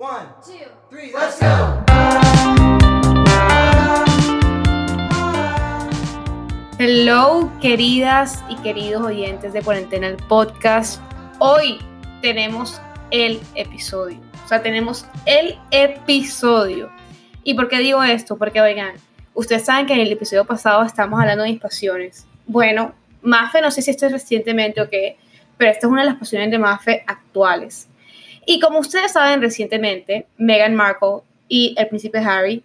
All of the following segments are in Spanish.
One, two, three, let's go. Hello, queridas y queridos oyentes de Cuarentena el Podcast. Hoy tenemos el episodio. O sea, tenemos el episodio. ¿Y por qué digo esto? Porque, oigan, ustedes saben que en el episodio pasado estamos hablando de mis pasiones. Bueno, Mafe, no sé si esto es recientemente o qué, pero esta es una de las pasiones de Mafe actuales. Y como ustedes saben, recientemente, Meghan Markle y el príncipe Harry,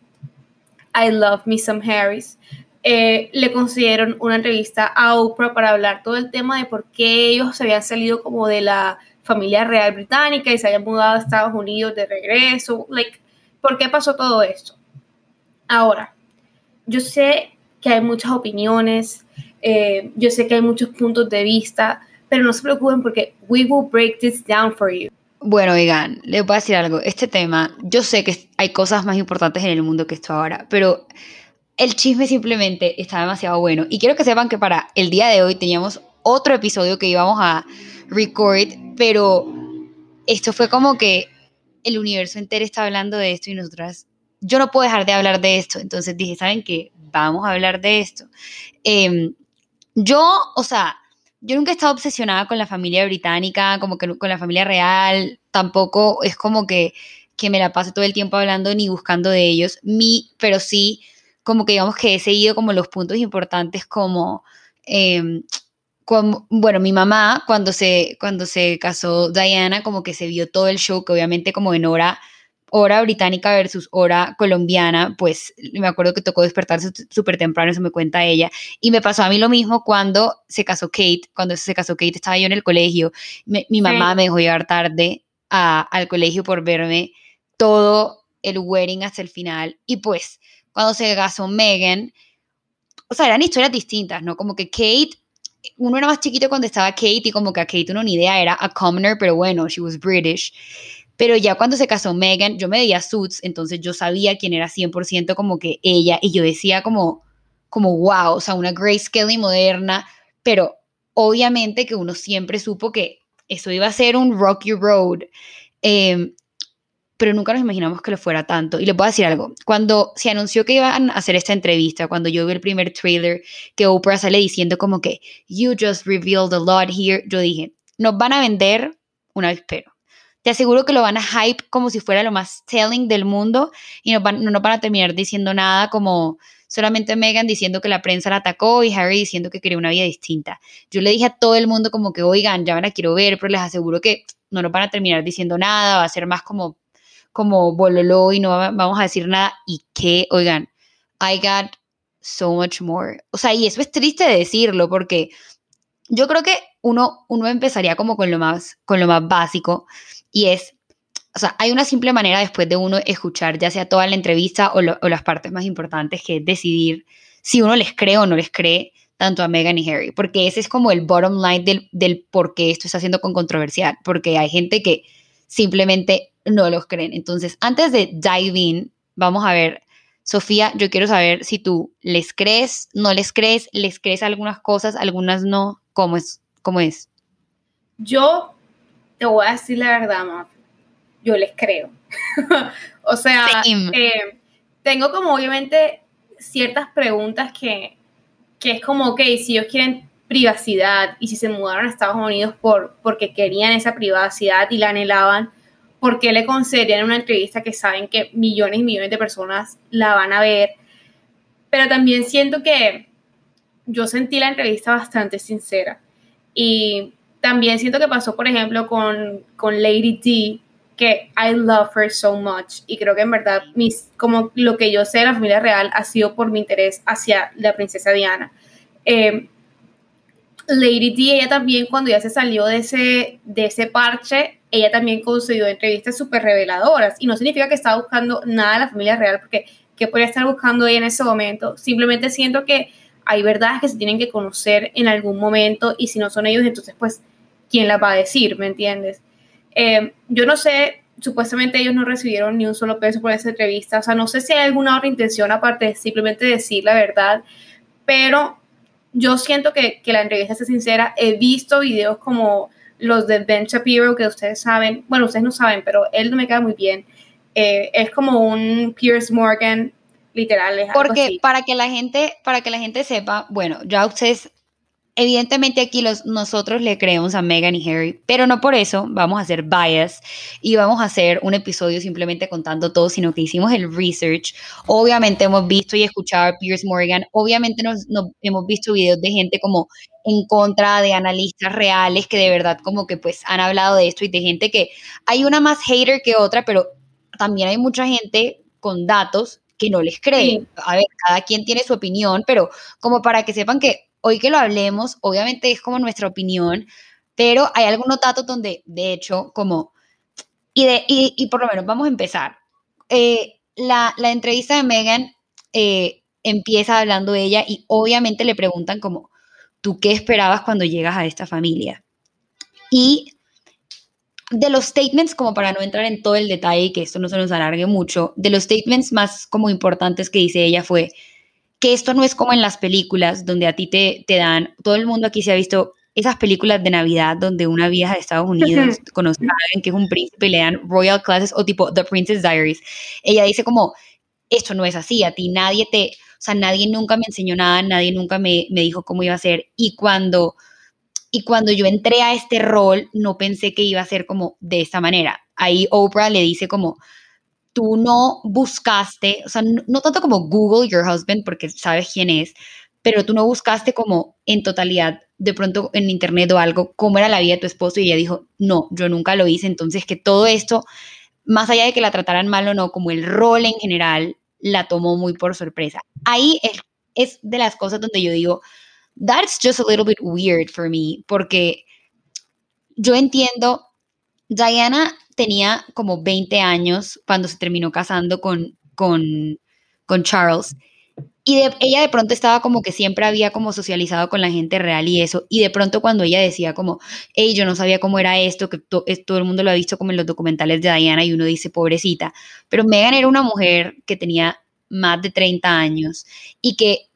I love me some Harrys, eh, le concedieron una entrevista a Oprah para hablar todo el tema de por qué ellos se habían salido como de la familia real británica y se habían mudado a Estados Unidos de regreso. Like, ¿Por qué pasó todo esto? Ahora, yo sé que hay muchas opiniones, eh, yo sé que hay muchos puntos de vista, pero no se preocupen porque we will break this down for you. Bueno, oigan, les voy a decir algo. Este tema, yo sé que hay cosas más importantes en el mundo que esto ahora, pero el chisme simplemente está demasiado bueno. Y quiero que sepan que para el día de hoy teníamos otro episodio que íbamos a record, pero esto fue como que el universo entero está hablando de esto y nosotras, yo no puedo dejar de hablar de esto. Entonces dije, ¿saben qué? Vamos a hablar de esto. Eh, yo, o sea, yo nunca he estado obsesionada con la familia británica, como que con la familia real, tampoco es como que, que me la paso todo el tiempo hablando ni buscando de ellos, mi, pero sí como que digamos que he seguido como los puntos importantes como, eh, como, bueno, mi mamá cuando se, cuando se casó Diana como que se vio todo el show que obviamente como en hora hora británica versus hora colombiana, pues me acuerdo que tocó despertarse súper temprano, eso me cuenta ella. Y me pasó a mí lo mismo cuando se casó Kate, cuando se casó Kate estaba yo en el colegio, me, mi mamá sí. me dejó llegar tarde al colegio por verme todo el wedding hasta el final. Y pues cuando se casó Megan, o sea, eran historias distintas, ¿no? Como que Kate, uno era más chiquito cuando estaba Kate y como que a Kate uno ni idea era a commoner, pero bueno, she was British. Pero ya cuando se casó Megan, yo me veía Suits, entonces yo sabía quién era 100% como que ella, y yo decía como, como wow, o sea, una Grace Kelly moderna, pero obviamente que uno siempre supo que eso iba a ser un rocky road. Eh, pero nunca nos imaginamos que lo fuera tanto. Y les voy a decir algo, cuando se anunció que iban a hacer esta entrevista, cuando yo vi el primer trailer que Oprah sale diciendo como que, you just revealed a lot here, yo dije, nos van a vender una avispero. Te aseguro que lo van a hype como si fuera lo más telling del mundo y no, van, no nos van a terminar diciendo nada como solamente Megan diciendo que la prensa la atacó y Harry diciendo que quería una vida distinta. Yo le dije a todo el mundo como que, oigan, ya me la quiero ver, pero les aseguro que no nos van a terminar diciendo nada, va a ser más como como bololo y no vamos a decir nada. Y que, oigan, I got so much more. O sea, y eso es triste decirlo porque yo creo que uno, uno empezaría como con lo, más, con lo más básico y es, o sea, hay una simple manera después de uno escuchar ya sea toda la entrevista o, o las partes más importantes que es decidir si uno les cree o no les cree tanto a Meghan y Harry, porque ese es como el bottom line del, del por qué esto está siendo con controversial, porque hay gente que simplemente no los creen. Entonces, antes de dive in, vamos a ver, Sofía, yo quiero saber si tú les crees, no les crees, les crees algunas cosas, algunas no, ¿cómo es? ¿Cómo es? Yo te voy a decir la verdad, ma. Yo les creo. o sea, eh, tengo como obviamente ciertas preguntas que, que es como, ok, si ellos quieren privacidad y si se mudaron a Estados Unidos por, porque querían esa privacidad y la anhelaban, ¿por qué le concederían una entrevista que saben que millones y millones de personas la van a ver? Pero también siento que yo sentí la entrevista bastante sincera y también siento que pasó, por ejemplo, con, con Lady D, que I love her so much y creo que en verdad mis, como lo que yo sé de la familia real ha sido por mi interés hacia la princesa Diana. Eh, Lady D, ella también cuando ya se salió de ese, de ese parche, ella también concedió entrevistas súper reveladoras y no significa que estaba buscando nada de la familia real porque que podría estar buscando ella en ese momento. Simplemente siento que hay verdades que se tienen que conocer en algún momento y si no son ellos, entonces pues, ¿quién las va a decir? ¿Me entiendes? Eh, yo no sé, supuestamente ellos no recibieron ni un solo peso por esa entrevista, o sea, no sé si hay alguna otra intención aparte de simplemente decir la verdad, pero yo siento que, que la entrevista es sincera. He visto videos como los de Ben Shapiro, que ustedes saben, bueno, ustedes no saben, pero él no me queda muy bien. Eh, es como un Pierce Morgan literal. Porque para que la gente, para que la gente sepa, bueno, ya ustedes Evidentemente aquí los, nosotros le creemos a Meghan y Harry, pero no por eso vamos a hacer bias y vamos a hacer un episodio simplemente contando todo, sino que hicimos el research. Obviamente hemos visto y escuchado a Piers Morgan, obviamente nos, hemos visto videos de gente como en contra de analistas reales que de verdad como que pues han hablado de esto y de gente que hay una más hater que otra, pero también hay mucha gente con datos que no les cree. A ver, cada quien tiene su opinión, pero como para que sepan que hoy que lo hablemos, obviamente es como nuestra opinión, pero hay algunos datos donde, de hecho, como, y, por lo menos vamos a empezar. Eh, la, entrevista de Megan eh, empieza hablando de ella y obviamente le preguntan como, ¿tú qué esperabas cuando llegas a esta familia? Y de los statements, como para no entrar en todo el detalle y que esto no se nos alargue mucho, de los statements más como importantes que dice ella fue, que esto no es como en las películas donde a ti te, te dan, todo el mundo aquí se ha visto esas películas de Navidad donde una vieja de Estados Unidos conoce a alguien que es un príncipe y le dan royal classes o tipo The Princess Diaries. Ella dice como, esto no es así, a ti nadie te, o sea, nadie nunca me enseñó nada, nadie nunca me, me dijo cómo iba a ser. Y cuando, y cuando yo entré a este rol, no pensé que iba a ser como de esta manera. Ahí Oprah le dice como, tú no buscaste, o sea, no, tanto como Google Your Husband, porque sabes quién es, pero tú no buscaste como en totalidad, de pronto en internet o algo, cómo era la vida de tu esposo y ella dijo, no, yo nunca lo hice, entonces que todo esto, más allá de que la trataran mal o no, como el rol en general, la tomó muy por sorpresa. Ahí es, es de las cosas donde yo digo, that's just a little bit weird for me, porque yo entiendo, Diana tenía como 20 años cuando se terminó casando con, con, con Charles. Y ella de pronto estaba como que siempre había como socializado con la gente real y eso. Y de pronto cuando ella decía como, hey, yo no sabía cómo era esto, que todo el mundo lo ha visto como en los documentales de Diana y uno dice, pobrecita. Pero Megan era una mujer que tenía más de 30 años y que,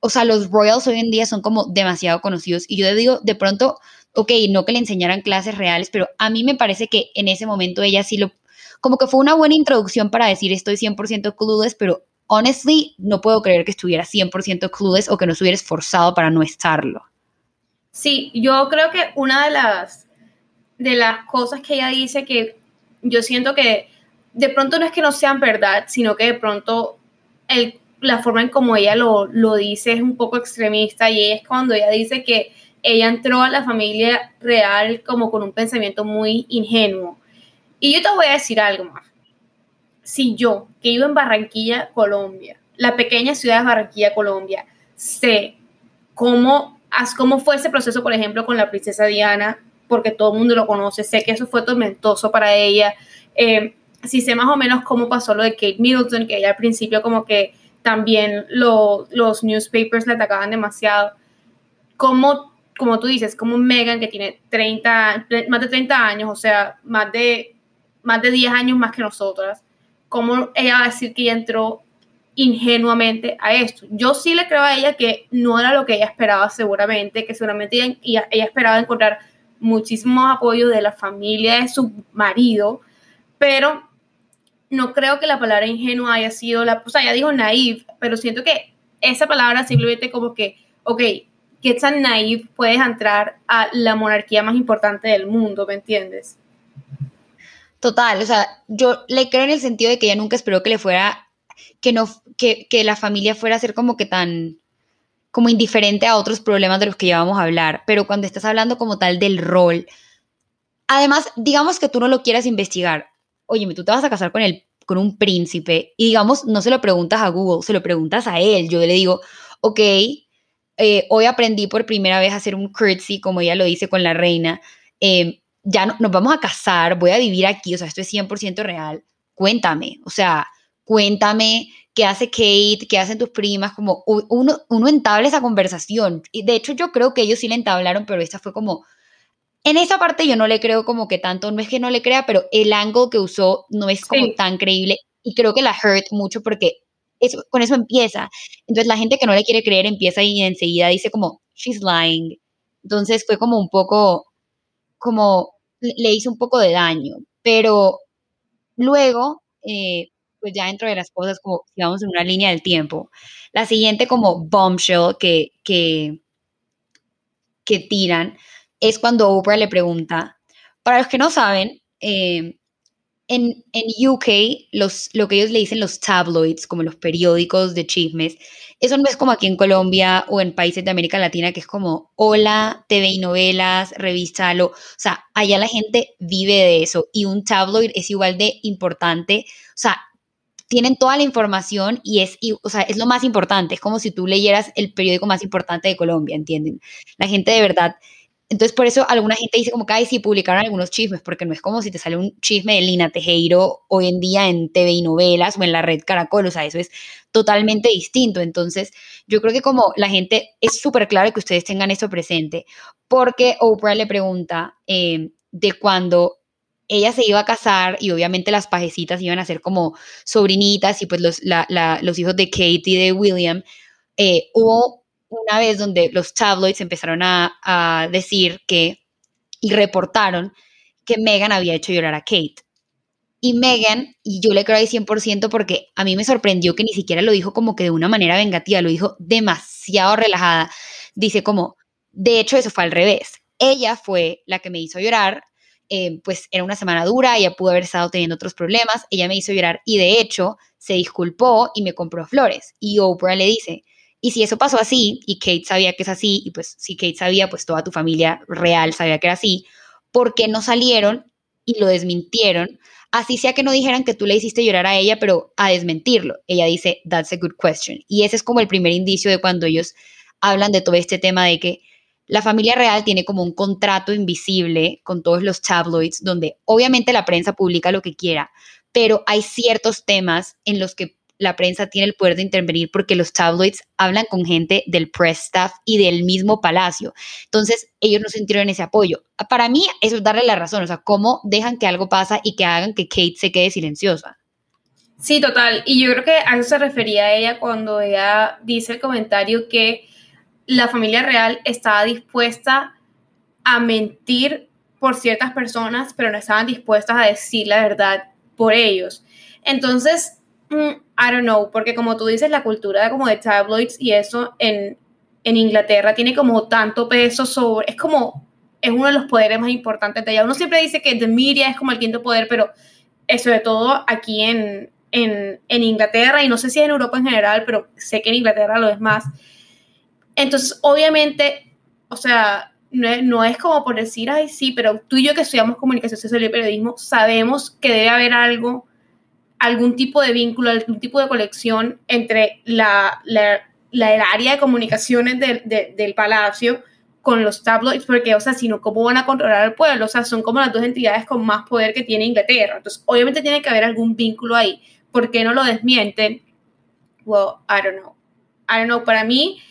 o sea, los Royals hoy en día son como demasiado conocidos. Y yo digo, de pronto ok, no que le enseñaran clases reales, pero a mí me parece que en ese momento ella sí lo, como que fue una buena introducción para decir estoy 100% clueless, pero honestly no puedo creer que estuviera 100% clueless o que no estuviera esforzado para no estarlo. Sí, yo creo que una de las, de las cosas que ella dice que yo siento que de pronto no es que no sean verdad, sino que de pronto el, la forma en como ella lo, lo dice es un poco extremista y es cuando ella dice que ella entró a la familia real como con un pensamiento muy ingenuo. Y yo te voy a decir algo más. Si yo, que vivo en Barranquilla, Colombia, la pequeña ciudad de Barranquilla, Colombia, sé cómo, cómo fue ese proceso, por ejemplo, con la princesa Diana, porque todo el mundo lo conoce, sé que eso fue tormentoso para ella. Eh, si sé más o menos cómo pasó lo de Kate Middleton, que ella al principio como que también los newspapers le atacaban demasiado. ¿Cómo como tú dices, como Megan que tiene 30, más de 30 años, o sea, más de, más de 10 años más que nosotras, ¿cómo ella va a decir que ella entró ingenuamente a esto? Yo sí le creo a ella que no era lo que ella esperaba seguramente, que seguramente ella, ella esperaba encontrar muchísimo apoyo de la familia de su marido, pero no creo que la palabra ingenua haya sido la, o sea, ya dijo naive, pero siento que esa palabra simplemente como que, ok, qué tan naive puedes entrar a la monarquía más importante del mundo, ¿me entiendes? Total, o sea, yo le creo en el sentido de que ella nunca esperó que le fuera, que no, que, que la familia fuera a ser como que tan, como indiferente a otros problemas de los que ya vamos a hablar, pero cuando estás hablando como tal del rol, además, digamos que tú no lo quieras investigar, oye, tú te vas a casar con el con un príncipe y digamos, no se lo preguntas a Google, se lo preguntas a él. Yo le digo, ok, eh, hoy aprendí por primera vez a hacer un curtsy, como ella lo dice con la reina. Em, ya nos vamos a casar, voy a vivir aquí, o sea, esto es 100% real. Cuéntame, o sea, cuéntame qué hace Kate, qué hacen tus primas, como uno, uno entable esa conversación. Y de hecho yo creo que ellos sí la entablaron, pero esta fue como, en esa parte yo no le creo como que tanto, no es que no le crea, pero el ángulo que usó no es como tan creíble y creo que la hurt mucho porque con eso empieza. Entonces la gente que no le quiere creer empieza y enseguida dice como, she's lying. Entonces fue como un poco, como le hizo un poco de daño, pero luego, eh, pues ya dentro de las cosas, como si vamos en una línea del tiempo, la siguiente como bombshell que, que, que tiran es cuando Oprah le pregunta, para los que no saben, eh, en, en, UK, los, lo que ellos le dicen los tabloids, como los periódicos de chismes, eso no es como aquí en Colombia o en países de América Latina, que es como, hola, TV y novelas, revista, O sea, allá la gente vive de eso y un tabloid es igual de importante. O sea, tienen toda la información y es, o sea, es lo más importante. Es como si tú leyeras el periódico más importante de Colombia, ¿entienden? La gente de verdad entonces, por eso alguna gente dice como que, ay, publicaron algunos chismes, porque no es como si te sale un chisme de Lina Tejero hoy en día en TV y novelas o en la red Caracol, o sea, eso es totalmente distinto. Entonces, yo creo que como la gente, es súper claro que ustedes tengan eso presente, porque Oprah le pregunta eh, de cuando ella se iba a casar y obviamente las pajecitas iban a ser como sobrinitas y pues los, los hijos de Kate y de William, eh, hubo una vez donde los tabloids empezaron a, decir que y reportaron que Megan había hecho llorar a Kate. Y Megan, y yo le creo ahí 100% porque a mí me sorprendió que ni siquiera lo dijo como que de una manera vengativa, lo dijo demasiado relajada. Dice como, de hecho eso fue al revés. Ella fue la que me hizo llorar, eh, pues era una semana dura, ella pudo haber estado teniendo otros problemas, ella me hizo llorar y de hecho se disculpó y me compró flores. Y Oprah le dice, y si eso pasó así, y Kate sabía que es así, y pues si Kate sabía, pues toda tu familia real sabía que era así, ¿por qué no salieron y lo desmintieron? Así sea que no dijeran que tú le hiciste llorar a ella, pero a desmentirlo. Ella dice, that's a good question. Y ese es como el primer indicio de cuando ellos hablan de todo este tema de que la familia real tiene como un contrato invisible con todos los tabloids, donde obviamente la prensa publica lo que quiera, pero hay ciertos temas en los que la prensa tiene el poder de intervenir porque los tabloids hablan con gente del press staff y del mismo palacio. Entonces, ellos no sintieron ese apoyo. Para mí, eso es darle la razón. O sea, cómo dejan que algo pasa y que hagan que Kate se quede silenciosa. Sí, total. Y yo creo que a eso se refería ella cuando ella dice el comentario que la familia real estaba dispuesta a mentir por ciertas personas, pero no estaban dispuestas a decir la verdad por ellos. Entonces, I don't know, porque como tú dices, la cultura como de tabloids y eso en, en Inglaterra tiene como tanto peso sobre, es como, es uno de los poderes más importantes de allá. Uno siempre dice que the media es como el quinto poder, pero eso de todo aquí en, en, en Inglaterra, y no sé si en Europa en general, pero sé que en Inglaterra lo es más. Entonces, obviamente, o sea, no es, no es, como por decir, ay, sí, pero tú y yo que estudiamos comunicación social y periodismo, sabemos que debe haber algo algún tipo de vínculo, algún tipo de colección entre la, el área de comunicaciones del palacio con los tabloids, porque, o sea, si no, ¿cómo van a controlar al pueblo? O sea, son como las dos entidades con más poder que tiene Inglaterra. Entonces, obviamente tiene que haber algún vínculo ahí. ¿Por qué no lo desmienten? Well, I don't know. I don't know. Para mí,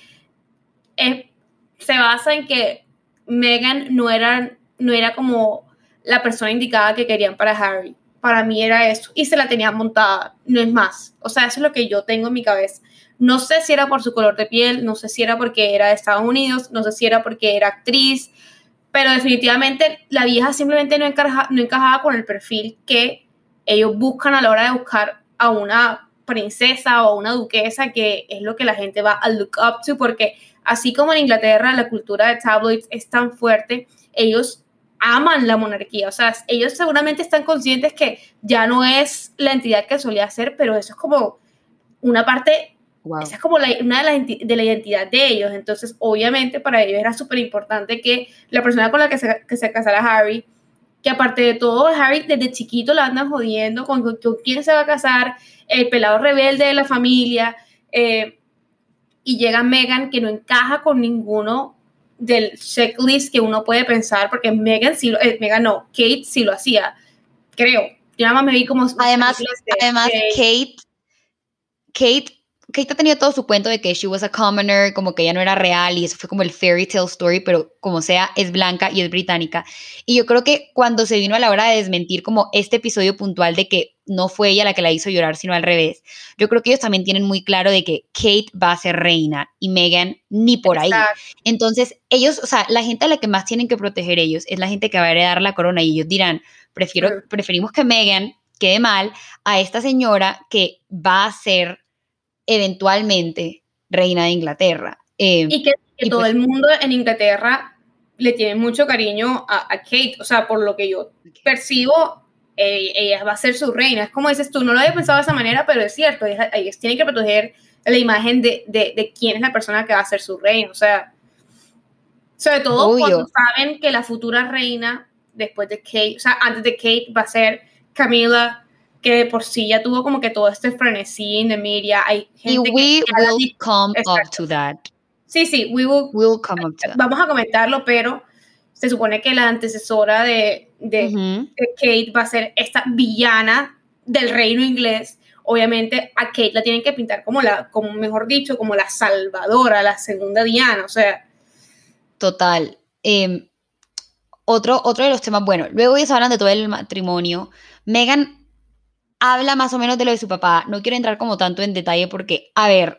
se basa en que Meghan no era, no era como la persona indicada que querían para Harry para mí era eso. Y se la tenía montada, no es más. O sea, eso es lo que yo tengo en mi cabeza. No sé si era por su color de piel, no sé si era porque era de Estados Unidos, no sé si era porque era actriz, pero definitivamente la vieja simplemente no, no encajaba con el perfil que ellos buscan a la hora de buscar a una princesa o una duquesa, que es lo que la gente va a look up to, porque así como en Inglaterra la cultura de tabloids es tan fuerte, ellos aman la monarquía. O sea, ellos seguramente están conscientes que ya no es la entidad que solía ser, pero eso es como una parte, esa es como una de, la de la identidad de ellos. Entonces, obviamente, para ellos era súper importante que la persona con la que se, que se casara Harry, que aparte de todo, Harry desde chiquito la andan jodiendo con, con, quién se va a casar, el pelado rebelde de la familia. Eh, y llega Megan que no encaja con ninguno del checklist que uno puede pensar, porque Megan sí, eh, Megan no, Kate sí lo hacía, creo. Yo nada más me vi como... Además, además Kate, Kate Kate ha tenido todo su cuento de que she was a commoner, como que ella no era real y eso fue como el fairy tale story, pero como sea, es blanca y es británica. Y yo creo que cuando se vino a la hora de desmentir como este episodio puntual de que no fue ella la que la hizo llorar, sino al revés, yo creo que ellos también tienen muy claro de que Kate va a ser reina y Meghan ni por ahí. Entonces, ellos, o sea, la gente a la que más tienen que proteger ellos es la gente que va a heredar la corona y ellos dirán, prefiero, preferimos que Meghan quede mal a esta señora que va a ser eventualmente reina de Inglaterra. Eh, y que, todo pues el mundo en Inglaterra le tiene mucho cariño a, Kate, o sea, por lo que yo percibo, eh, ella va a ser su reina. Es como dices tú, no lo había pensado de esa manera, pero es cierto, ellos, tienen que proteger la imagen de, de, quién es la persona que va a ser su reina, o sea, sobre todo cuando saben que la futura reina después de Kate, o sea, antes de Kate va a ser Camila que por sí ya tuvo como que todo este frenesí en media. Hay gente y we will come up to that. Sí, sí, we will, come up to that. Vamos a comentarlo, pero se supone que la antecesora de, de, Kate va a ser esta villana del reino inglés. Obviamente a Kate la tienen que pintar como la, como mejor dicho, como la salvadora, la segunda Diana, o sea. Total. Em, otro, otro de los temas, bueno, luego ellos hablan de todo el matrimonio. Megan habla más o menos de lo de su papá. No quiero entrar como tanto en detalle porque, a ver,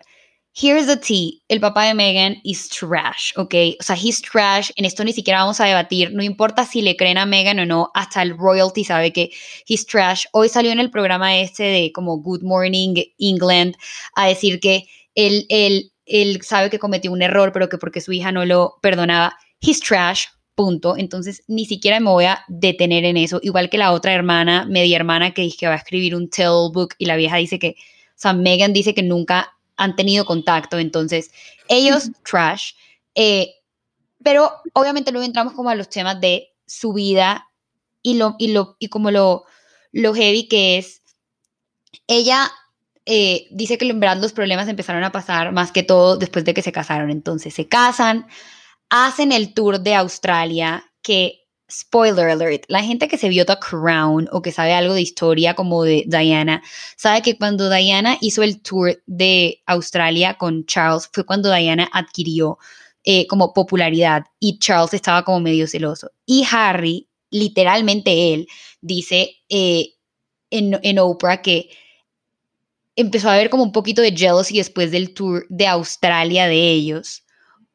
here's the tea. El papá de Megan is trash, ¿ok? O sea, he's trash. En esto ni siquiera vamos a debatir. No importa si le creen a Megan o no, hasta el royalty sabe que he's trash. Hoy salió en el programa este de como Good Morning England a decir que él, él, él sabe que cometió un error, pero que porque su hija no lo perdonaba. He's trash, punto. Entonces, ni siquiera me voy a detener en eso. Igual que la otra hermana, media hermana, que dice que va a escribir un tell book y la vieja dice que, o sea, Megan dice que nunca han tenido contacto. Entonces, ellos, trash. Eh, pero obviamente luego entramos como a los temas de su vida y, lo, y, lo, y como lo, lo heavy que es. Ella eh, dice que en verdad los problemas empezaron a pasar más que todo después de que se casaron. Entonces se casan, hacen el tour de Australia que spoiler alert, la gente que se vio The Crown o que sabe algo de historia como de Diana, sabe que cuando Diana hizo el tour de Australia con Charles fue cuando Diana adquirió eh, como popularidad y Charles estaba como medio celoso. Y Harry, literalmente él, dice eh, en, en Oprah que empezó a haber como un poquito de jealousy después del tour de Australia de ellos,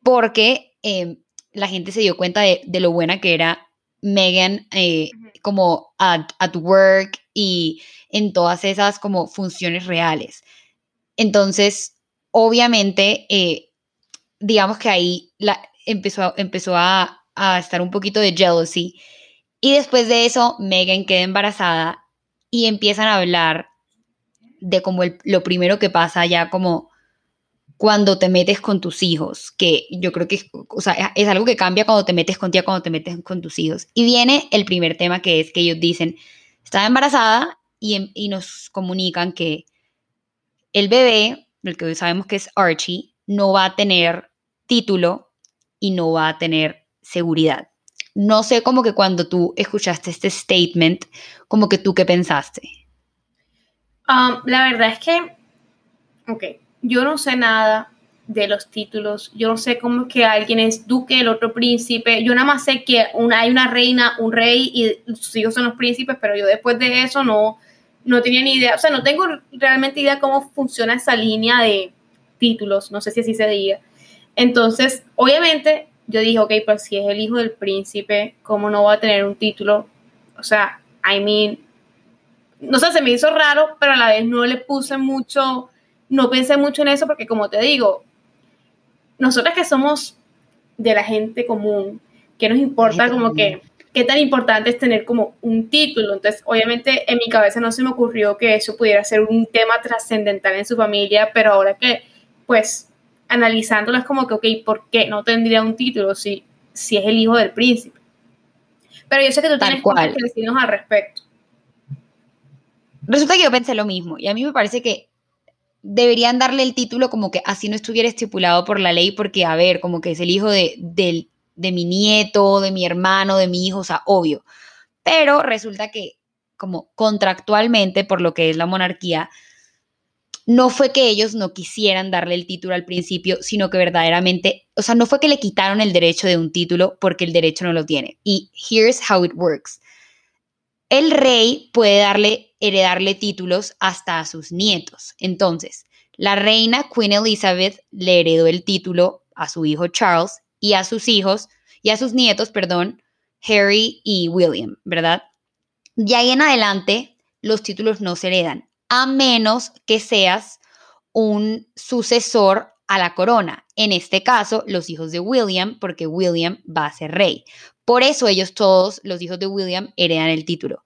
porque Em, la gente se dio cuenta de, lo buena que era Megan eh, como at, work y en todas esas como funciones reales. Entonces, obviamente, eh, digamos que ahí la, empezó, empezó a, estar un poquito de jealousy. Y después de eso, Megan queda embarazada y empiezan a hablar de como lo primero que pasa ya como cuando te metes con tus hijos, que yo creo que es, algo que cambia cuando te metes contigo, cuando te metes con tus hijos. Y viene el primer tema que es que ellos dicen, estaba embarazada y, em, y nos comunican que el bebé, el que hoy sabemos que es Archie, no va a tener título y no va a tener seguridad. No sé como que cuando tú escuchaste este statement, como que tú qué pensaste. Um, la verdad es que, ok, yo no sé nada de los títulos, yo no sé cómo es que alguien es duque, el otro príncipe, yo nada más sé que una, hay una reina, un rey y sus hijos son los príncipes, pero yo después de eso no, no tenía ni idea, o sea, no tengo realmente idea cómo funciona esa línea de títulos, no sé si así se diga. Entonces, obviamente, yo dije, ok, pues si es el hijo del príncipe, ¿cómo no va a tener un título? O sea, I mean, no sé, se me hizo raro, pero a la vez no le puse mucho no pensé mucho en eso porque como te digo, nosotras que somos de la gente común, que nos importa como que qué tan importante es tener como un título. Entonces, obviamente en mi cabeza no se me ocurrió que eso pudiera ser un tema trascendental en su familia, pero ahora que, pues, analizándolo es como que, ok, ¿por qué no tendría un título si, si es el hijo del príncipe? Pero yo sé que tú tienes cosas que decirnos al respecto. Resulta que yo pensé lo mismo y a mí me parece que deberían darle el título como que así no estuviera estipulado por la ley, porque, a ver, como que es el hijo de, de mi nieto, de mi hermano, de mi hijo, o sea, obvio. Pero resulta que, como contractualmente, por lo que es la monarquía, no fue que ellos no quisieran darle el título al principio, sino que verdaderamente, o sea, no fue que le quitaron el derecho de un título porque el derecho no lo tiene. Y here's how it works. El rey puede darle, heredarle títulos hasta a sus nietos. Entonces, la reina Queen Elizabeth le heredó el título a su hijo Charles y a sus hijos, y a sus nietos, perdón, Harry y William, ¿verdad? De ahí en adelante, los títulos no se heredan a menos que seas un sucesor a la corona. En este caso, los hijos de William, porque William va a ser rey. Por eso ellos todos, los hijos de William, heredan el título.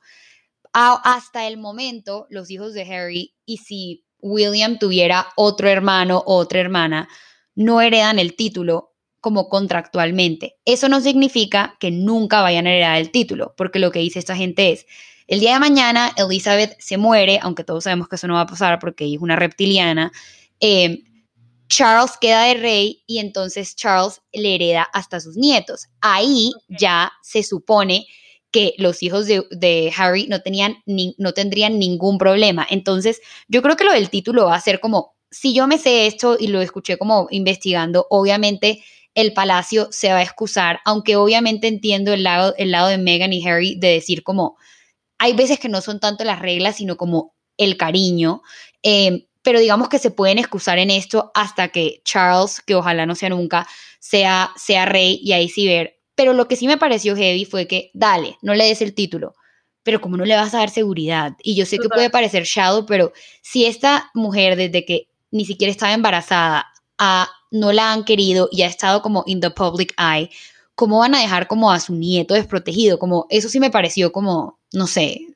hasta el momento, los hijos de Harry, y si William tuviera otro hermano o otra hermana, no heredan el título como contractualmente. Eso no significa que nunca vayan a heredar el título, porque lo que dice esta gente es, el día de mañana Elizabeth se muere, aunque todos sabemos que eso no va a pasar porque ella es una reptiliana. Eh, Charles queda de rey y entonces Charles le hereda hasta sus nietos. Ahí ya se supone que los hijos de, Harry no, tenían no tendrían ningún problema. Entonces, yo creo que lo del título va a ser como, si yo me sé esto y lo escuché como investigando, obviamente el palacio se va a excusar, aunque obviamente entiendo el lado, el lado de Meghan y Harry de decir como, hay veces que no son tanto las reglas, sino como el cariño. Eh, pero digamos que se pueden excusar en esto hasta que Charles, que ojalá no sea nunca, sea, sea rey y ahí sí ver. Pero lo que sí me pareció heavy fue que, dale, no le des el título, pero como no le vas a dar seguridad. Y yo sé que puede parecer shadow, pero si esta mujer desde que ni siquiera estaba embarazada, no la han querido y ha estado como in the public eye, ¿cómo van a dejar como a su nieto desprotegido? Como eso sí me pareció como, no sé,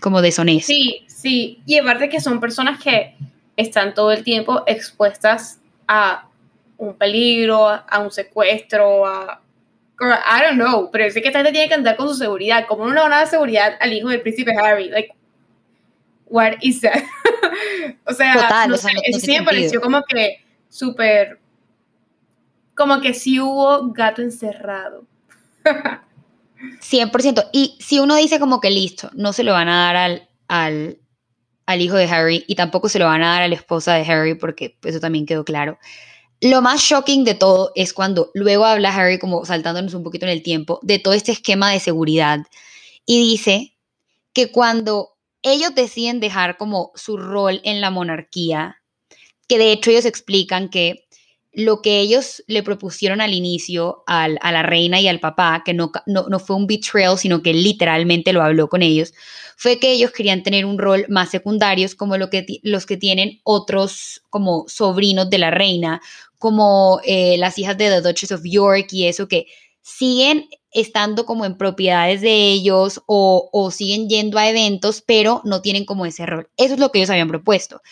como deshonesto. Sí, sí, y aparte que son personas que están todo el tiempo expuestas a un peligro, a un secuestro, a I don't know, pero sé que esta gente tiene que andar con su seguridad. ¿Cómo no le van a dar seguridad al hijo del príncipe Harry? Like, what is that? o sea, no sé, eso sí me pareció como que súper como que sí hubo gato encerrado. 100%. Y si uno dice como que listo, no se lo van a dar al, al, al, hijo de Harry y tampoco se lo van a dar a la esposa de Harry porque eso también quedó claro. Lo más shocking de todo es cuando luego habla Harry como saltándonos un poquito en el tiempo de todo este esquema de seguridad y dice que cuando ellos deciden dejar como su rol en la monarquía, que de hecho ellos explican que lo que ellos le propusieron al inicio a la reina y al papá, que no, no, fue un betrayal, sino que literalmente lo habló con ellos, fue que ellos querían tener un rol más secundarios como lo que, los que tienen otros como sobrinos de la reina, como eh, las hijas de The Duchess of York y eso, que siguen estando como en propiedades de ellos o, o siguen yendo a eventos, pero no tienen como ese rol. Eso es lo que ellos habían propuesto.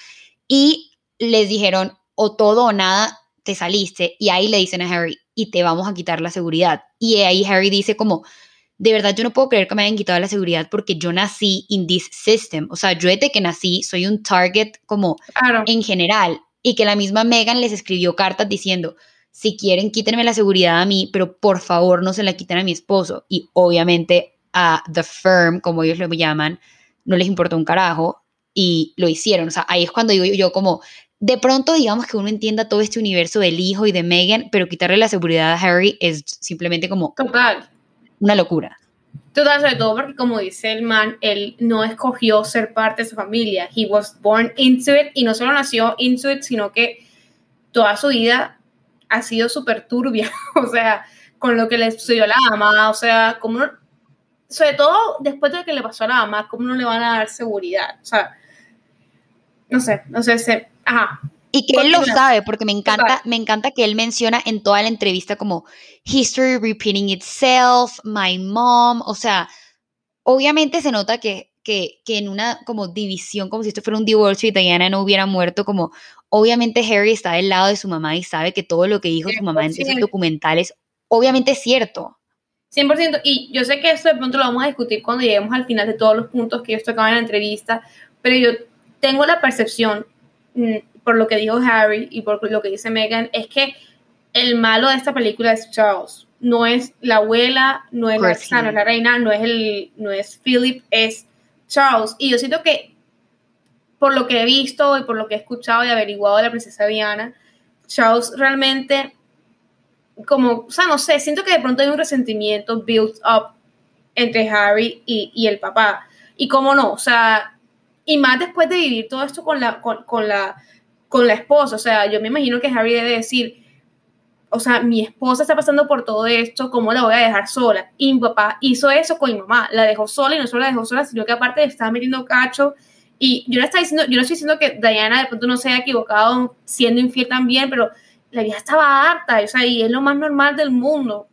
Y les dijeron, o todo o nada, te saliste y ahí le dicen a Harry y te vamos a quitar la seguridad. Y ahí Harry dice como, de verdad yo no puedo creer que me hayan quitado la seguridad porque yo nací in this system. O sea, yo desde que nací soy un target como en general. Y que la misma Megan les escribió cartas diciendo, si quieren quítenme la seguridad a mí, pero por favor no se la quiten a mi esposo. Y obviamente a The Firm, como ellos lo llaman, no les importó un carajo y lo hicieron. O sea, ahí es cuando digo yo como, de pronto digamos que uno entienda todo este universo del hijo y de Meghan, pero quitarle la seguridad a Harry es simplemente como Total. una locura. Total, sobre todo porque como dice el man, él no escogió ser parte de su familia. He was born into it y no solo nació into it, sino que toda su vida ha sido súper turbia. o sea, con lo que le sucedió a la mamá, o sea, como sobre todo después de que le pasó a la mamá, ¿cómo no le van a dar seguridad? O sea, no sé, no sé, se, ajá. Y que él lo sabe, porque me encanta, me encanta que él menciona en toda la entrevista como history repeating itself, my mom, o sea, obviamente se nota que, que, que en una como división, como si esto fuera un divorcio y Diana no hubiera muerto, como obviamente Harry está del lado de su mamá y sabe que todo lo que dijo su mamá en documentales, obviamente es cierto. 100%, y yo sé que esto de pronto lo vamos a discutir cuando lleguemos al final de todos los puntos que ellos tocaban en la entrevista, pero yo tengo la percepción, por lo que dijo Harry y por lo que dice Megan, es que el malo de esta película es Charles. No es la abuela, no es la, no es la reina, no es, el, no es Philip, es Charles. Y yo siento que por lo que he visto y por lo que he escuchado y averiguado de la princesa Diana, Charles realmente, como, o sea, no sé, siento que de pronto hay un resentimiento built up entre Harry y, el papá. Y cómo no, o sea, y más después de vivir todo esto con la, con, la, con la esposa, o sea, yo me imagino que Harry debe decir, o sea, mi esposa está pasando por todo esto, ¿cómo la voy a dejar sola? Y mi papá hizo eso con mi mamá, la dejó sola y no solo la dejó sola, sino que aparte estaba metiendo cacho. Y yo no, estoy diciendo, yo no estoy diciendo que Diana de pronto no se haya equivocado siendo infiel también, pero la vieja estaba harta, o sea, y es lo más normal del mundo,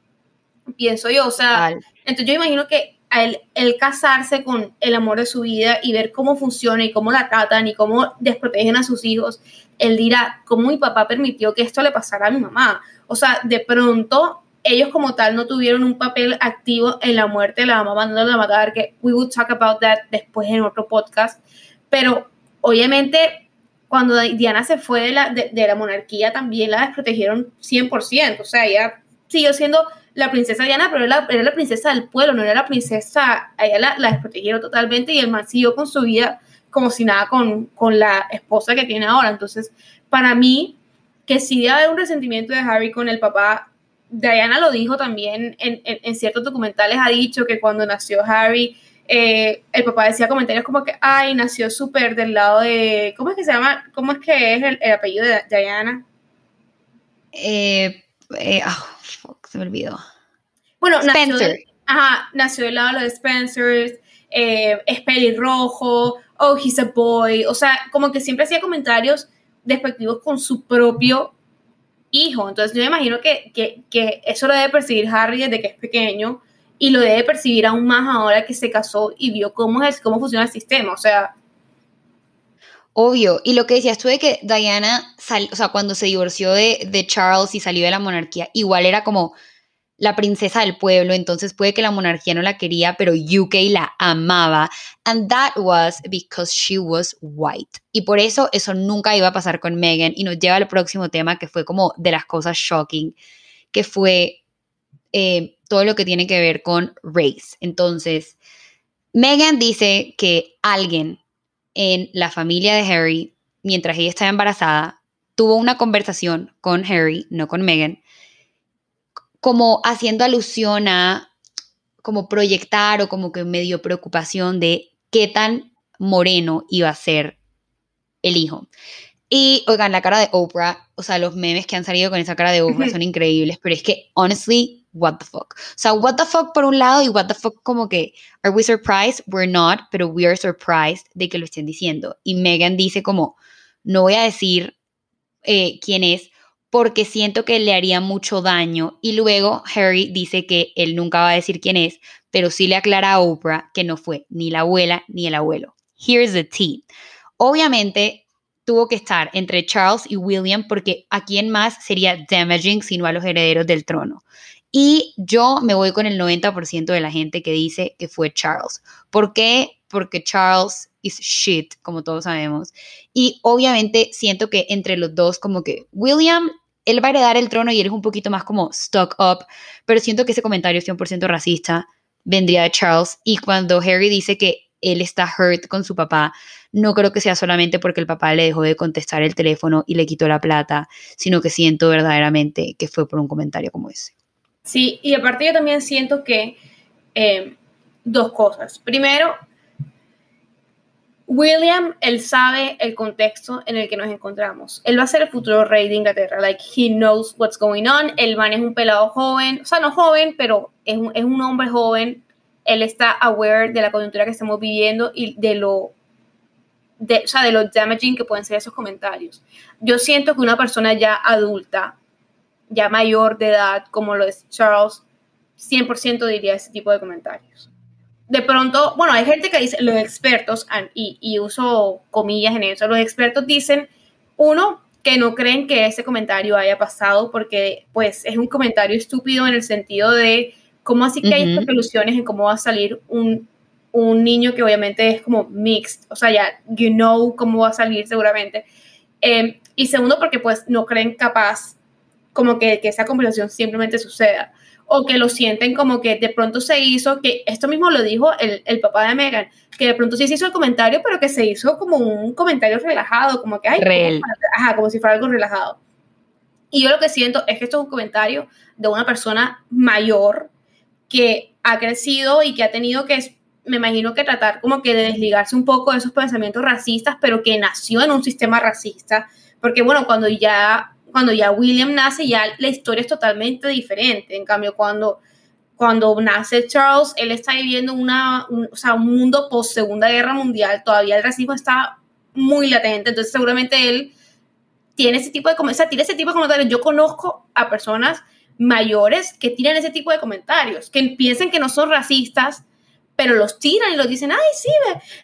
pienso yo, o sea, entonces yo imagino que el, el casarse con el amor de su vida y ver cómo funciona y cómo la tratan y cómo desprotegen a sus hijos, él dirá, ¿cómo mi papá permitió que esto le pasara a mi mamá? O sea, de pronto ellos como tal no tuvieron un papel activo en la muerte de la mamá mandándola a matar, que we will talk about that después en otro podcast, pero obviamente cuando Diana se fue de la, de, la monarquía también la desprotegieron 100%, o sea, ella siguió siendo la princesa Diana, pero era, la princesa del pueblo, no era la princesa, ella la, la desprotegieron totalmente y el man siguió con su vida como si nada con, con la esposa que tiene ahora, entonces para mí que sí debe haber un resentimiento de Harry con el papá. Diana lo dijo también en, en, ciertos documentales, ha dicho que cuando nació Harry, eh, el papá decía comentarios como que, ay, nació súper del lado de, ¿cómo es que se llama? ¿Cómo es que es el, apellido de Diana? Eh, eh fuck, se me olvidó. Bueno, Nació, ajá, nació del lado de los Spencers, eh, es pelirrojo, oh, he's a boy, o sea, como que siempre hacía comentarios despectivos con su propio hijo. Entonces yo me imagino que, que, eso lo debe percibir Harry desde que es pequeño y lo debe percibir aún más ahora que se casó y vio cómo, es, cómo funciona el sistema. O sea... Obvio, y lo que decías tú de que Diana, o sea, cuando se divorció de, de Charles y salió de la monarquía, igual era como, la princesa del pueblo, entonces puede que la monarquía no la quería, pero UK la amaba. And that was because she was white. Y por eso eso nunca iba a pasar con Meghan. Y nos lleva al próximo tema que fue como de las cosas shocking, que fue eh, todo lo que tiene que ver con race. Entonces, Meghan dice que alguien en la familia de Harry, mientras ella estaba embarazada, tuvo una conversación con Harry, no con Meghan, como haciendo alusión a como proyectar o como que medio preocupación de qué tan moreno iba a ser el hijo. Y oigan, la cara de Oprah, o sea, los memes que han salido con esa cara de Oprah son increíbles, pero es que, honestly, what the fuck. O sea, what the fuck por un lado y what the fuck como que, are we surprised? We're not, pero we are surprised de que lo estén diciendo. Y Megan dice como, no voy a decir eh, quién es, porque siento que le haría mucho daño. Y luego Harry dice que él nunca va a decir quién es, pero sí le aclara a Oprah que no fue ni la abuela ni el abuelo. Here's the tea. Obviamente tuvo que estar entre Charles y William porque a quién más sería damaging sino a los herederos del trono. Y yo me voy con el 90% de la gente que dice que fue Charles. ¿Por qué? Porque Charles is shit, como todos sabemos. Y obviamente siento que entre los dos, como que William él va a heredar el trono y él es un poquito más como stuck up, pero siento que ese comentario 100% racista vendría de Charles y cuando Harry dice que él está hurt con su papá, no creo que sea solamente porque el papá le dejó de contestar el teléfono y le quitó la plata, sino que siento verdaderamente que fue por un comentario como ese. Sí, y aparte yo también siento que eh, dos cosas. Primero, William, él sabe el contexto en el que nos encontramos. Él va a ser el futuro rey de Inglaterra. Like, he knows what's going on. El man es un pelado joven, o sea, no joven, pero es un, es un hombre joven. Él está aware de la coyuntura que estamos viviendo y de lo, o sea, de lo damaging que pueden ser esos comentarios. Yo siento que una persona ya adulta, ya mayor de edad, como lo es Charles, 100% diría ese tipo de comentarios. De pronto, bueno, hay gente que dice, los expertos, y, y, uso comillas en eso, los expertos dicen, uno, que no creen que ese comentario haya pasado porque pues es un comentario estúpido en el sentido de cómo así que hay estas soluciones en cómo va a salir un, un, niño que obviamente es como mixed, o sea, ya, you know cómo va a salir seguramente. Em, y segundo, porque pues no creen capaz como que, que esa conversación simplemente suceda. o que lo sienten como que de pronto se hizo, que esto mismo lo dijo el, el papá de Megan, que de pronto sí se hizo el comentario, pero que se hizo como un comentario relajado, como que, hay ajá, como si fuera algo relajado. Y yo lo que siento es que esto es un comentario de una persona mayor que ha crecido y que ha tenido que, me imagino que tratar como que de desligarse un poco de esos pensamientos racistas, pero que nació en un sistema racista, porque bueno, cuando ya cuando ya William nace, ya la historia es totalmente diferente. En cambio, cuando, cuando nace Charles, él está viviendo una, un, o sea, un mundo post Segunda Guerra Mundial, todavía el racismo está muy latente, entonces seguramente él tiene ese tipo de comentarios, tiene ese tipo de comentarios. Yo conozco a personas mayores que tiran ese tipo de comentarios, que piensen que no son racistas, pero los tiran y los dicen, ay, sí,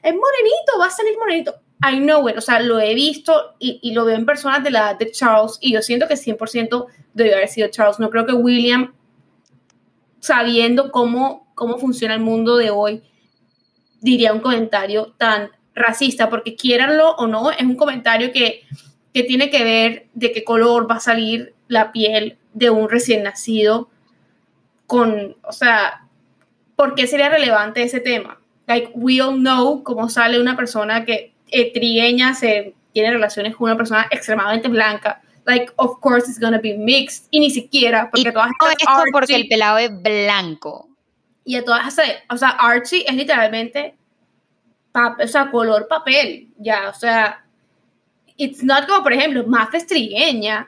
es morenito, va a salir morenito. I know it, o sea, lo he visto y, lo veo en personas de la edad de Charles y yo siento que 100% debe haber sido Charles. No creo que William, sabiendo cómo, cómo funciona el mundo de hoy, diría un comentario tan racista, porque quieranlo o no, es un comentario que, que tiene que ver de qué color va a salir la piel de un recién nacido con, o sea, ¿por qué sería relevante ese tema? Like, we all know cómo sale una persona que eh, trigueña se tiene relaciones con una persona extremadamente blanca, like, of course it's gonna be mixed, y ni siquiera, porque todas estas porque el pelado es blanco. Y a todas o sea, Archie es literalmente, o sea, color papel, ya, o sea, it's not como, por ejemplo, más es trigueña.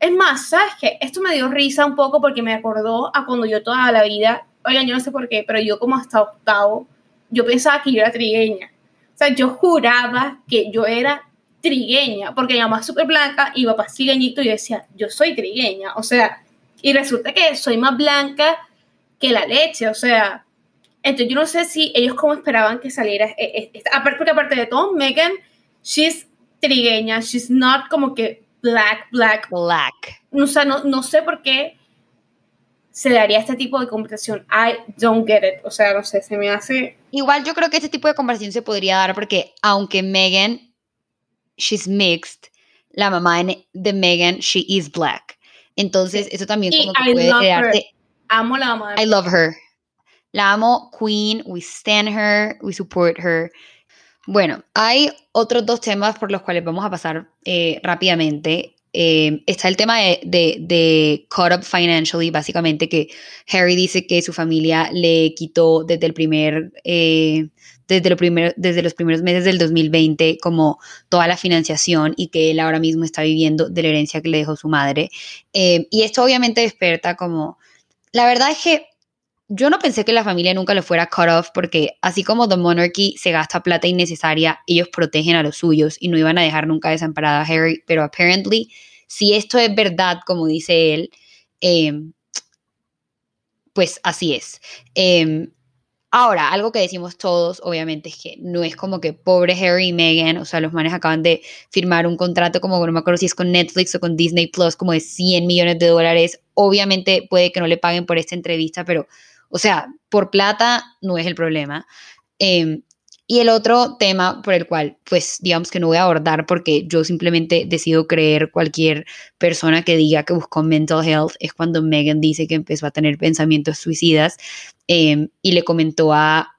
Es más, ¿sabes qué? Esto me dio risa un poco porque me acordó a cuando yo toda la vida, oigan, yo no sé por qué, pero yo como hasta octavo, yo pensaba que yo era trigueña. O sea, yo juraba que yo era trigueña, porque mi mamá es súper blanca y mi papá es trigueñito y yo decía, yo soy trigueña, o sea, y resulta que soy más blanca que la leche, o sea, entonces yo no sé si ellos como esperaban que saliera, e, e, aparte porque aparte de todo, Megan, she's trigueña, she's not como que black, black. Black. O sea, no, no sé por qué se daría este tipo de conversación. I don't get it. O sea, no sé, se me hace... Igual yo creo que este tipo de conversación se podría dar porque aunque Megan, she's mixed, la mamá de Megan, she is black. Entonces, eso también como que puede crearte... Amo la mamá I love her. La amo, Queen, we stand her, we support her. Bueno, hay otros dos temas por los cuales vamos a pasar eh, rápidamente. Eh, está el tema de, de, caught up financially, básicamente que Harry dice que su familia le quitó desde el primer, eh, desde, lo primer, desde los primeros meses del 2020 como toda la financiación y que él ahora mismo está viviendo de la herencia que le dejó su madre. Eh, y esto obviamente desperta como, la verdad es que yo no pensé que la familia nunca lo fuera cut off porque así como The Monarchy se gasta plata innecesaria, ellos protegen a los suyos y no iban a dejar nunca desamparada a Harry, pero apparently, si esto es verdad, como dice él, em, pues así es. Em, ahora, algo que decimos todos, obviamente, es que no es como que pobre Harry y Meghan, o sea, los manes acaban de firmar un contrato como, no me acuerdo si es con Netflix o con Disney Plus, como de 100 millones de dólares. Obviamente puede que no le paguen por esta entrevista, pero o sea, por plata no es el problema. Em, y el otro tema por el cual, pues, digamos que no voy a abordar porque yo simplemente decido creer cualquier persona que diga que buscó mental health es cuando Megan dice que empezó a tener pensamientos suicidas em, y le comentó a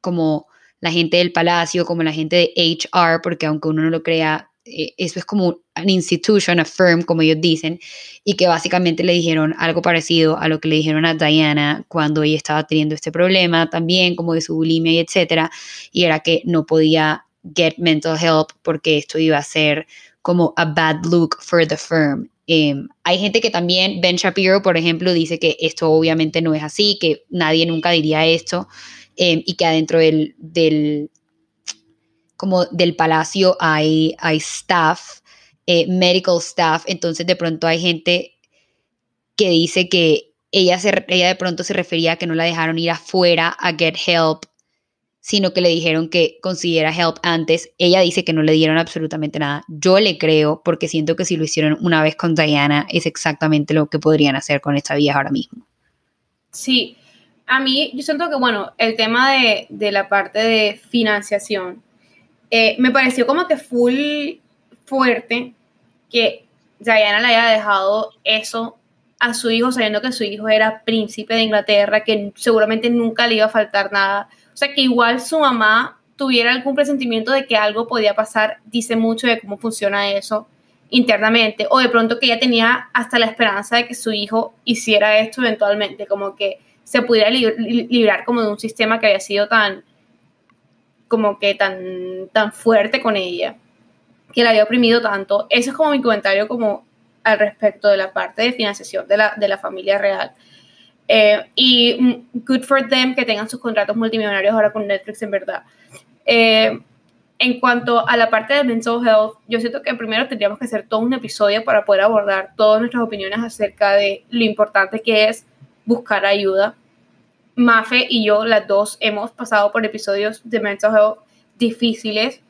como la gente del palacio, como la gente de HR, porque aunque uno no lo crea, eh, eso es como an institution, a firm, como ellos dicen, y que básicamente le dijeron algo parecido a lo que le dijeron a Diana cuando ella estaba teniendo este problema también, como de su bulimia y etcétera, y era que no podía get mental help porque esto iba a ser como a bad look for the firm. Em, hay gente que también, Ben Shapiro, por ejemplo, dice que esto obviamente no es así, que nadie nunca diría esto, em, y que adentro del, del como del palacio hay, hay staff, eh, medical staff, entonces de pronto hay gente que dice que ella, se, ella de pronto se refería a que no la dejaron ir afuera a get help, sino que le dijeron que consiguiera help antes. Ella dice que no le dieron absolutamente nada. Yo le creo porque siento que si lo hicieron una vez con Diana es exactamente lo que podrían hacer con esta vieja ahora mismo. Sí, a mí yo siento que, bueno, el tema de, de la parte de financiación eh, me pareció como que full fuerte que Diana le haya dejado eso a su hijo sabiendo que su hijo era príncipe de Inglaterra, que seguramente nunca le iba a faltar nada. O sea, que igual su mamá tuviera algún presentimiento de que algo podía pasar, dice mucho de cómo funciona eso internamente. O de pronto que ella tenía hasta la esperanza de que su hijo hiciera esto eventualmente, como que se pudiera librar como de un sistema que había sido tan, como que tan, tan fuerte con ella, que la había oprimido tanto. Ese es como mi comentario como al respecto de la parte de financiación de la, de la familia real. Eh, y mm, good for them que tengan sus contratos multimillonarios ahora con Netflix, en verdad. Eh, en cuanto a la parte de mental health, yo siento que primero tendríamos que hacer todo un episodio para poder abordar todas nuestras opiniones acerca de lo importante que es buscar ayuda. Mafe y yo, las dos, hemos pasado por episodios de mental difíciles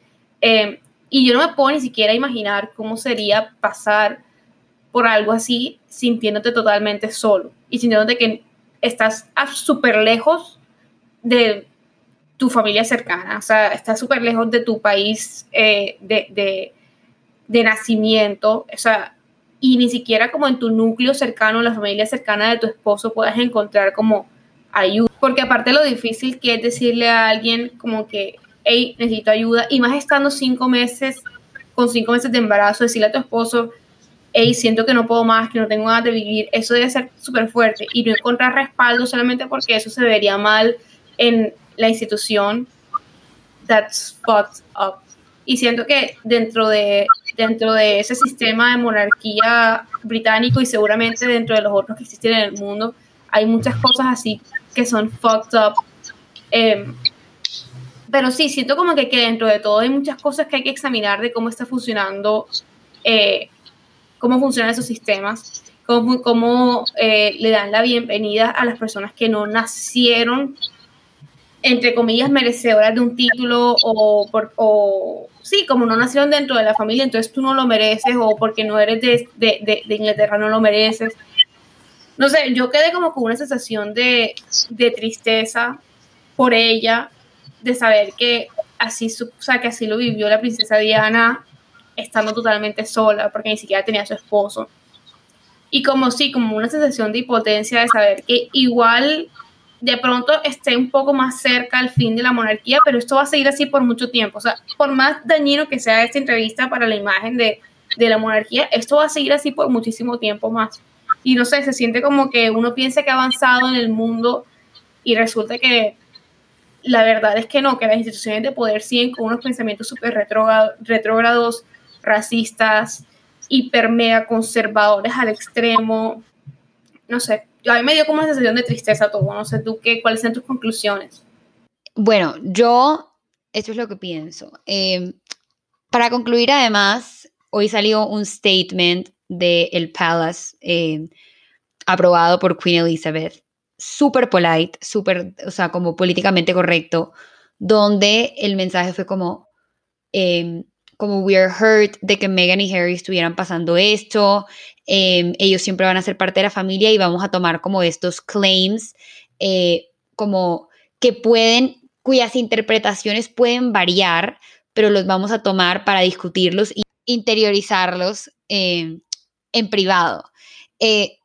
eh, y yo no me puedo ni siquiera imaginar cómo sería pasar por algo así sintiéndote totalmente solo y sintiéndote que estás súper lejos de tu familia cercana, o sea, estás súper lejos de tu país eh, de, de, nacimiento, o sea, y ni siquiera como en tu núcleo cercano, la familia cercana de tu esposo, puedes encontrar como ayuda. Porque aparte lo difícil que es decirle a alguien como que, hey, necesito ayuda, y más estando cinco meses, con cinco meses de embarazo, decirle a tu esposo, hey, siento que no puedo más, que no tengo ganas de vivir, eso debe ser súper fuerte y no encontrar respaldo solamente porque eso se vería mal en la institución, that's fucked up. Y siento que dentro de, dentro de ese sistema de monarquía británico y seguramente dentro de los otros que existen en el mundo, hay muchas cosas así que son fucked up. Em, pero sí, siento como que, que, dentro de todo hay muchas cosas que hay que examinar de cómo está funcionando eh, cómo funcionan esos sistemas, cómo, cómo eh, le dan la bienvenida a las personas que no nacieron, entre comillas, merecedoras de un título o, por, o sí, como no nacieron dentro de la familia, entonces tú no lo mereces o porque no eres de, de, de, Inglaterra no lo mereces. No sé, yo quedé como con una sensación de, de tristeza por ella, de saber que así, o sea, que así lo vivió la princesa Diana estando totalmente sola, porque ni siquiera tenía a su esposo. Y como sí, como una sensación de impotencia de saber que igual de pronto esté un poco más cerca al fin de la monarquía, pero esto va a seguir así por mucho tiempo. O sea, por más dañino que sea esta entrevista para la imagen de, de la monarquía, esto va a seguir así por muchísimo tiempo más. Y no sé, se siente como que uno piensa que ha avanzado en el mundo y resulta que la verdad es que no, que las instituciones de poder siguen con unos pensamientos súper retrógrados, racistas, hiper mega conservadores al extremo. No sé, a mí me dio como una sensación de tristeza todo. No sé tú qué, cuáles son tus conclusiones. Bueno, yo, esto es lo que pienso. Em, para concluir, además, hoy salió un statement de el Palace em, aprobado por Queen Elizabeth, súper polite, súper, o sea, como políticamente correcto, donde el mensaje fue como, eh, como we are hurt de que Meghan y Harry estuvieran pasando esto, em, ellos siempre van a ser parte de la familia y vamos a tomar como estos claims, eh, como que pueden, cuyas interpretaciones pueden variar, pero los vamos a tomar para discutirlos e interiorizarlos em, en privado. Eh,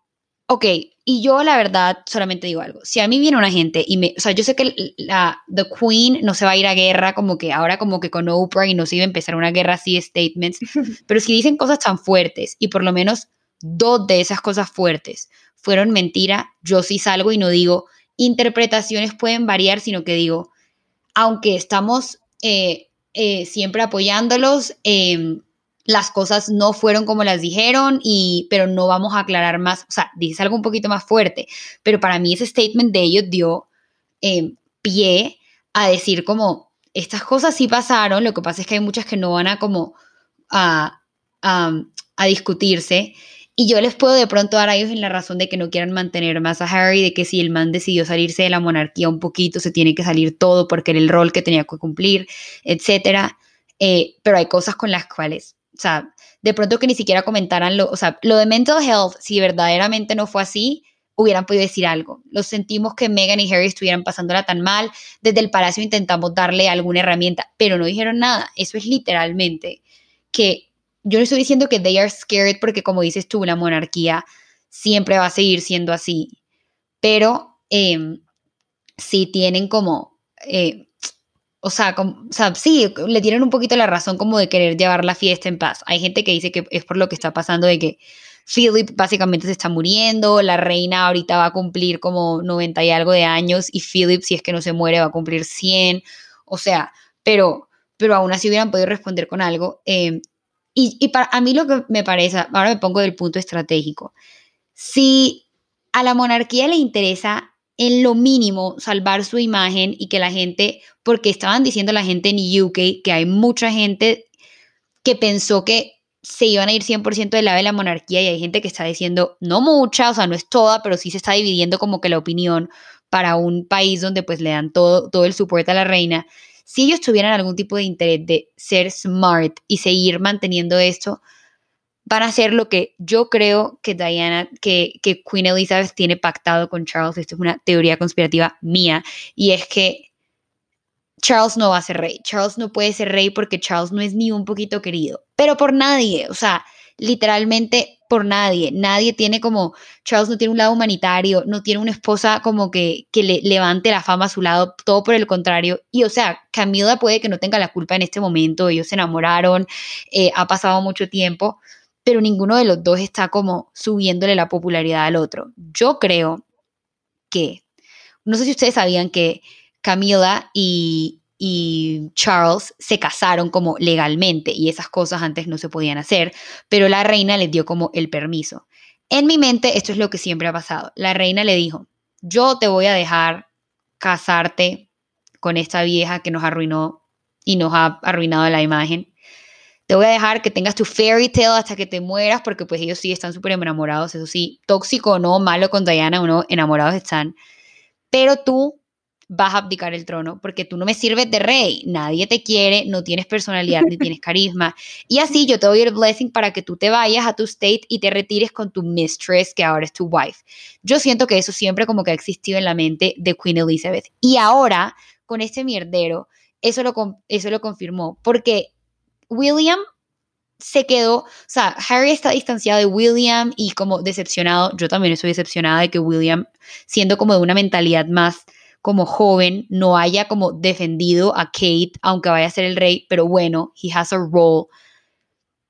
ok, y yo la verdad solamente digo algo, si a mí viene una gente y me, o sea, yo sé que la The Queen no se va a ir a guerra como que ahora como que con Oprah y no se iba a empezar una guerra así de statements, pero si dicen cosas tan fuertes y por lo menos dos de esas cosas fuertes fueron mentira, yo sí salgo y no digo interpretaciones pueden variar, sino que digo, aunque estamos eh, eh, siempre apoyándolos, eh, las cosas no fueron como las dijeron, y, pero no vamos a aclarar más, o sea, dices algo un poquito más fuerte, pero para mí ese statement de ellos dio eh, pie a decir como, estas cosas sí pasaron, lo que pasa es que hay muchas que no van a como a, a, discutirse, y yo les puedo de pronto dar a ellos en la razón de que no quieran mantener más a Harry, de que si el man decidió salirse de la monarquía un poquito, se tiene que salir todo porque era el rol que tenía que cumplir, etcétera. Eh, pero hay cosas con las cuales o sea, de pronto que ni siquiera comentaran lo, o sea, lo de mental health, si verdaderamente no fue así, hubieran podido decir algo. Lo sentimos que Meghan y Harry estuvieran pasándola tan mal. Desde el palacio intentamos darle alguna herramienta, pero no dijeron nada. Eso es literalmente que yo no estoy diciendo que they are scared porque como dices tú, la monarquía siempre va a seguir siendo así. Pero eh, sí tienen como, eh, o, sea, o sea, sí, le tienen un poquito la razón como de querer llevar la fiesta en paz. Hay gente que dice que es por lo que está pasando de que Philip básicamente se está muriendo, la reina ahorita va a cumplir como 90 y algo de años y Philip si es que no se muere va a cumplir 100, o sea, pero, pero aún así hubieran podido responder con algo. Eh, y, y para a mí lo que me parece, ahora me pongo del punto estratégico, si a la monarquía le interesa en lo mínimo salvar su imagen y que la gente, porque estaban diciendo la gente en UK que hay mucha gente que pensó que se iban a ir 100% del lado de la monarquía y hay gente que está diciendo, no mucha, o sea, no es toda, pero sí se está dividiendo como que la opinión para un país donde pues le dan todo, todo el soporte a la reina. Si ellos tuvieran algún tipo de interés de ser smart y seguir manteniendo esto, van a hacer lo que yo creo que Diana, que, que Queen Elizabeth tiene pactado con Charles. Esto es una teoría conspirativa mía. Y es que Charles no va a ser rey. Charles no puede ser rey porque Charles no es ni un poquito querido. Pero por nadie. O sea, literalmente por nadie. Nadie tiene como, Charles no tiene un lado humanitario, no tiene una esposa como que, que le levante la fama a su lado, todo por el contrario. Y o sea, Camila puede que no tenga la culpa en este momento, ellos se enamoraron, eh, ha pasado mucho tiempo, pero ninguno de los dos está como subiéndole la popularidad al otro. Yo creo que, no sé si ustedes sabían que Camila y, Charles se casaron como legalmente y esas cosas antes no se podían hacer, pero la reina les dio como el permiso. En mi mente esto es lo que siempre ha pasado. La reina le dijo, yo te voy a dejar casarte con esta vieja que nos arruinó y nos ha arruinado la imagen te voy a dejar que tengas tu fairy tale hasta que te mueras, porque pues ellos sí están súper enamorados, eso sí, tóxico o no, malo con Diana o no, enamorados están. Pero tú vas a abdicar el trono porque tú no me sirves de rey, nadie te quiere, no tienes personalidad ni tienes carisma. Y así yo te doy el blessing para que tú te vayas a tu state y te retires con tu mistress, que ahora es tu wife. Yo siento que eso siempre como que ha existido en la mente de Queen Elizabeth. Y ahora, con este mierdero, eso lo, eso lo confirmó, porque William se quedó, o sea, Harry está distanciado de William y como decepcionado, yo también estoy decepcionada de que William, siendo como de una mentalidad más como joven, no haya como defendido a Kate, aunque vaya a ser el rey, pero bueno, he has a role.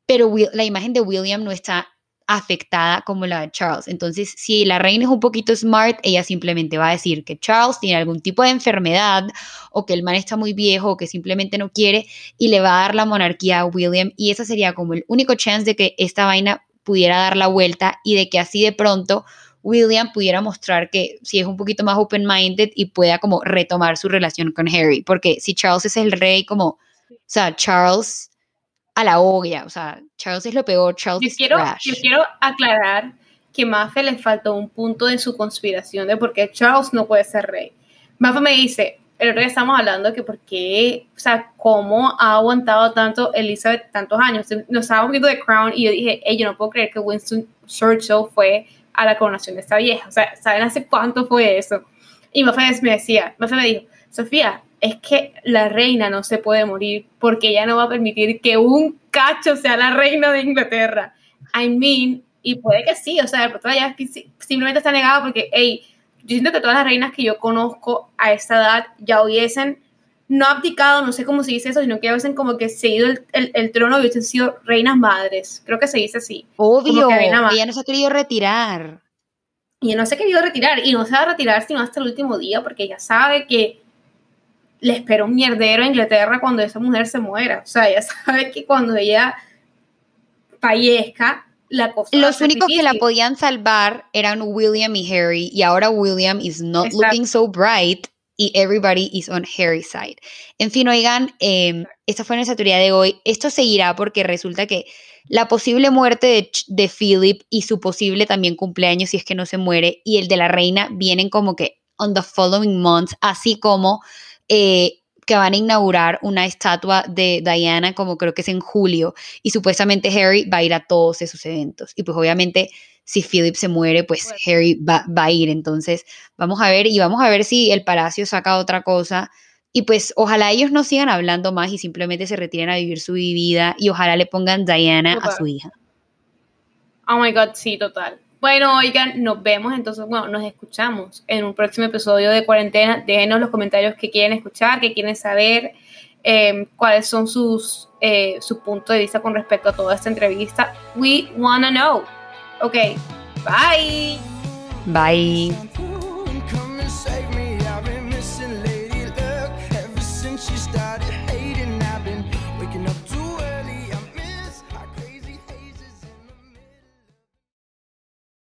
Pero la imagen de William no está afectada como la de Charles. Entonces, si la reina es un poquito smart, ella simplemente va a decir que Charles tiene algún tipo de enfermedad o que el man está muy viejo o que simplemente no quiere y le va a dar la monarquía a William y esa sería como el único chance de que esta vaina pudiera dar la vuelta y de que así de pronto William pudiera mostrar que si es un poquito más open-minded y pueda como retomar su relación con Harry, porque si Charles es el rey como, o sea, Charles a la olla. O sea, Charles es lo peor. Charles yo quiero, Yo quiero aclarar que Maffe le faltó un punto en su conspiración de por qué Charles no puede ser rey. Maffe me dice, el otro día estamos hablando de que por qué, o sea, cómo ha aguantado tanto Elizabeth tantos años. Nos estábamos viendo The Crown y yo dije, hey, yo no puedo creer que Winston Churchill fue a la coronación de esta vieja. O sea, ¿saben hace cuánto fue eso? Y Maffe me decía, Maffe me dijo, Sofía, es que la reina no se puede morir porque ella no va a permitir que un cacho sea la reina de Inglaterra. I mean, y puede que sí, o sea, de ella simplemente está negada porque, hey, yo siento que todas las reinas que yo conozco a esta edad ya hubiesen no abdicado, no sé cómo se dice eso, sino que hubiesen como que seguido el, el, trono y hubiesen sido reinas madres. Creo que se dice así. Obvio, ella no se ha querido retirar. Y ella no se ha querido retirar y no se va a retirar sino hasta el último día porque ella sabe que le espera un mierdero a Inglaterra cuando esa mujer se muera. O sea, ella sabe que cuando ella fallezca, la cosa. Los únicos que la podían salvar eran William y Harry, y ahora William is not looking so bright y everybody is on Harry's side. En fin, oigan, eh, esta fue nuestra teoría de hoy. Esto seguirá porque resulta que la posible muerte de, de, Philip y su posible también cumpleaños, si es que no se muere, y el de la reina vienen como que on the following months, así como eh, que van a inaugurar una estatua de Diana, como creo que es en julio, y supuestamente Harry va a ir a todos esos eventos. Y pues obviamente si Philip se muere, pues Harry va, a ir. Entonces vamos a ver y vamos a ver si el palacio saca otra cosa. Y pues ojalá ellos no sigan hablando más y simplemente se retiren a vivir su vida y ojalá le pongan Diana a su hija. Oh my God, sí, total. Bueno, oigan, nos vemos entonces, bueno, nos escuchamos en un próximo episodio de Cuarentena. Déjenos los comentarios que quieren escuchar, que quieren saber, em, cuáles son sus, eh, su punto de vista con respecto a toda esta entrevista. We wanna know. Ok, bye. Bye.